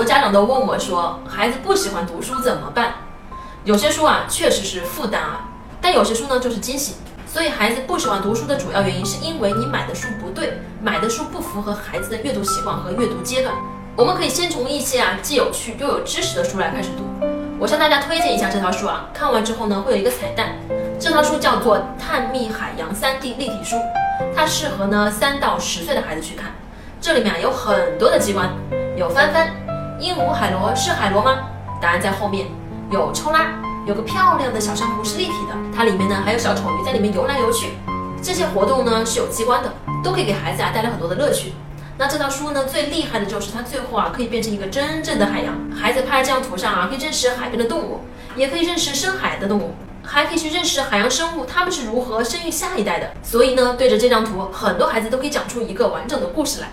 多家长都问我说，孩子不喜欢读书怎么办？有些书啊确实是负担啊，但有些书呢就是惊喜。所以孩子不喜欢读书的主要原因，是因为你买的书不对，买的书不符合孩子的阅读习惯和阅读阶段。我们可以先从一些啊既有趣又有知识的书来开始读。我向大家推荐一下这套书啊，看完之后呢会有一个彩蛋。这套书叫做《探秘海洋 3D 立体书》，它适合呢三到十岁的孩子去看。这里面啊有很多的机关，有翻翻，鹦鹉海螺是海螺吗？答案在后面。有抽拉。有个漂亮的小珊瑚是立体的，它里面呢还有小丑鱼在里面游来游去。这些活动呢是有机关的，都可以给孩子啊带来很多的乐趣。那这套书呢最厉害的就是它最后啊可以变成一个真正的海洋，孩子拍这张图上啊可以认识海边的动物，也可以认识深海的动物，还可以去认识海洋生物它们是如何生育下一代的。所以呢对着这张图，很多孩子都可以讲出一个完整的故事来。